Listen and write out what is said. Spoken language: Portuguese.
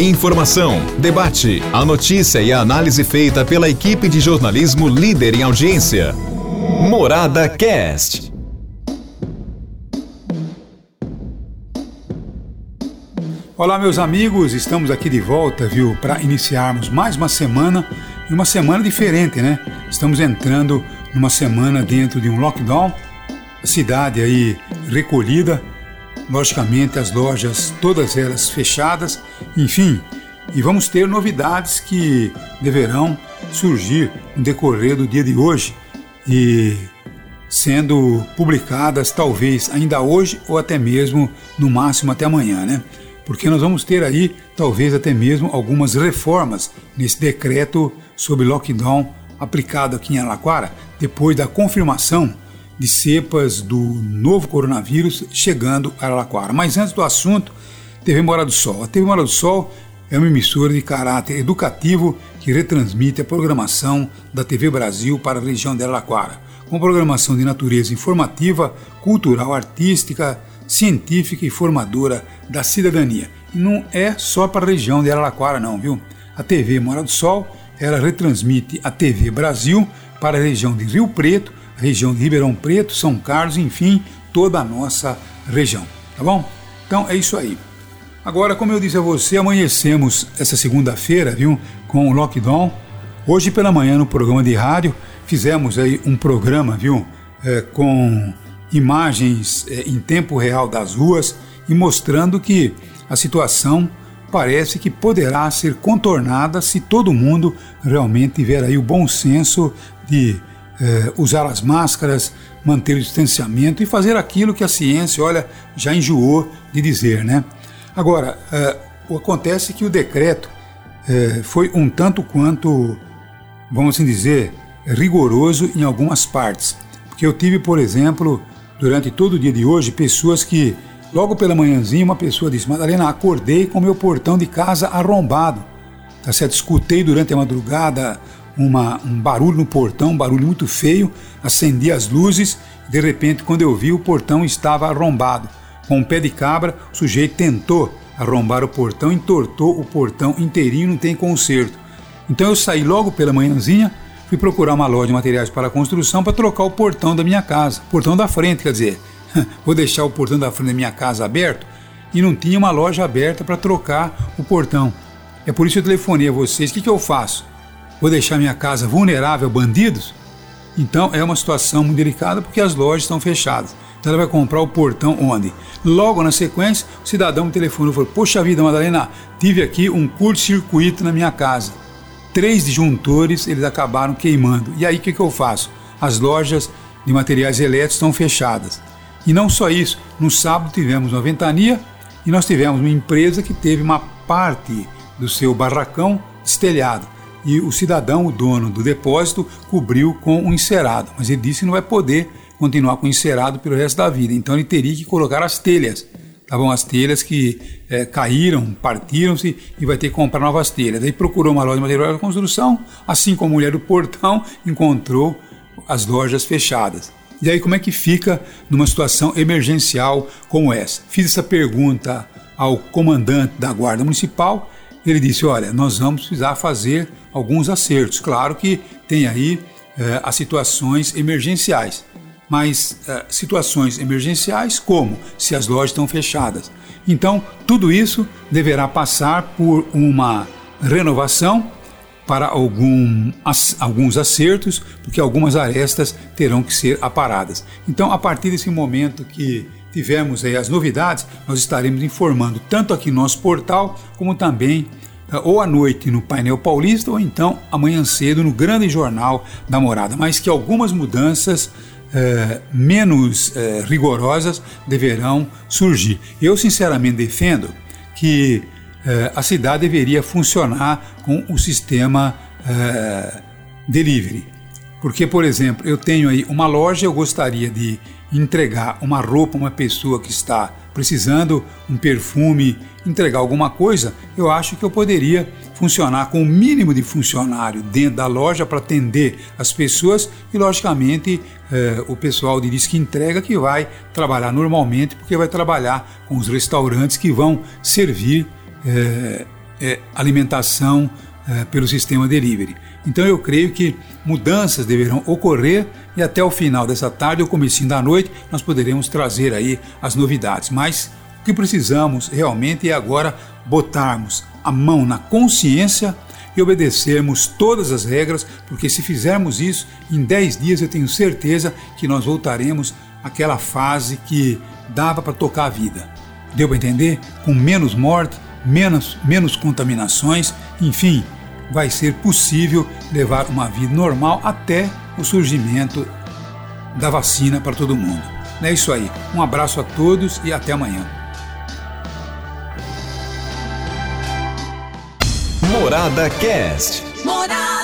Informação, debate, a notícia e a análise feita pela equipe de jornalismo líder em audiência. Morada Cast. Olá, meus amigos, estamos aqui de volta, viu, para iniciarmos mais uma semana e uma semana diferente, né? Estamos entrando numa semana dentro de um lockdown, cidade aí recolhida, logicamente as lojas todas elas fechadas, enfim, e vamos ter novidades que deverão surgir no decorrer do dia de hoje e sendo publicadas talvez ainda hoje ou até mesmo no máximo até amanhã, né? porque nós vamos ter aí talvez até mesmo algumas reformas nesse decreto sobre lockdown aplicado aqui em Alaquara, depois da confirmação de cepas do novo coronavírus chegando a Alaquara. Mas antes do assunto, TV Mora do Sol. A TV Mora do Sol é uma emissora de caráter educativo que retransmite a programação da TV Brasil para a região de Alaquara, com programação de natureza informativa, cultural, artística, científica e formadora da cidadania. E não é só para a região de Araraquara não, viu? A TV Mora do Sol, ela retransmite a TV Brasil para a região de Rio Preto, região de Ribeirão Preto, São Carlos, enfim, toda a nossa região, tá bom? Então é isso aí. Agora, como eu disse a você, amanhecemos essa segunda-feira, viu, com o lockdown. Hoje pela manhã no programa de rádio fizemos aí um programa, viu, é, com imagens é, em tempo real das ruas e mostrando que a situação parece que poderá ser contornada se todo mundo realmente tiver aí o bom senso de é, usar as máscaras, manter o distanciamento e fazer aquilo que a ciência, olha, já enjoou de dizer, né? Agora, é, acontece que o decreto é, foi um tanto quanto, vamos assim dizer, rigoroso em algumas partes. Porque eu tive, por exemplo, durante todo o dia de hoje, pessoas que, logo pela manhãzinha, uma pessoa disse: Madalena, acordei com meu portão de casa arrombado. Tá certo? Escutei durante a madrugada uma, um barulho no portão, um barulho muito feio, acendi as luzes, de repente, quando eu vi, o portão estava arrombado. Com um pé de cabra, o sujeito tentou arrombar o portão, entortou o portão inteirinho, não tem conserto. Então eu saí logo pela manhãzinha, fui procurar uma loja de materiais para construção para trocar o portão da minha casa, portão da frente, quer dizer, vou deixar o portão da frente da minha casa aberto e não tinha uma loja aberta para trocar o portão. É por isso que eu telefonei a vocês. O que, que eu faço? Vou deixar minha casa vulnerável a bandidos? Então é uma situação muito delicada porque as lojas estão fechadas. Então ela vai comprar o portão onde? Logo na sequência, o cidadão me telefonou e falou: Poxa vida, Madalena, tive aqui um curto-circuito na minha casa três disjuntores eles acabaram queimando. E aí o que, que eu faço? As lojas de materiais elétricos estão fechadas. E não só isso, no sábado tivemos uma ventania e nós tivemos uma empresa que teve uma parte do seu barracão estelhado. E o cidadão, o dono do depósito, cobriu com um encerado. Mas ele disse que não vai poder continuar com o encerado pelo resto da vida. Então ele teria que colocar as telhas estavam as telhas que é, caíram, partiram-se e vai ter que comprar novas telhas. Daí procurou uma loja de material de construção, assim como a mulher do portão encontrou as lojas fechadas. E aí como é que fica numa situação emergencial como essa? Fiz essa pergunta ao comandante da Guarda Municipal, ele disse, olha, nós vamos precisar fazer alguns acertos. Claro que tem aí é, as situações emergenciais mas uh, situações emergenciais, como se as lojas estão fechadas. Então, tudo isso deverá passar por uma renovação para algum, as, alguns acertos, porque algumas arestas terão que ser aparadas. Então, a partir desse momento que tivermos aí as novidades, nós estaremos informando tanto aqui no nosso portal, como também uh, ou à noite no painel paulista, ou então amanhã cedo no grande jornal da morada. Mas que algumas mudanças é, menos é, rigorosas deverão surgir. Eu, sinceramente, defendo que é, a cidade deveria funcionar com o sistema delivery. Porque, por exemplo, eu tenho aí uma loja, eu gostaria de entregar uma roupa a uma pessoa que está precisando, um perfume, entregar alguma coisa, eu acho que eu poderia funcionar com o mínimo de funcionário dentro da loja para atender as pessoas e, logicamente, eh, o pessoal de disque entrega que vai trabalhar normalmente, porque vai trabalhar com os restaurantes que vão servir eh, é, alimentação é, pelo sistema delivery. Então eu creio que mudanças deverão ocorrer e até o final dessa tarde ou comecinho da noite nós poderemos trazer aí as novidades. Mas o que precisamos realmente é agora botarmos a mão na consciência e obedecermos todas as regras, porque se fizermos isso, em 10 dias eu tenho certeza que nós voltaremos àquela fase que dava para tocar a vida. Deu para entender? Com menos morte, menos, menos contaminações, enfim, vai ser possível levar uma vida normal até o surgimento da vacina para todo mundo. É isso aí. Um abraço a todos e até amanhã. Morada Cast. Morada.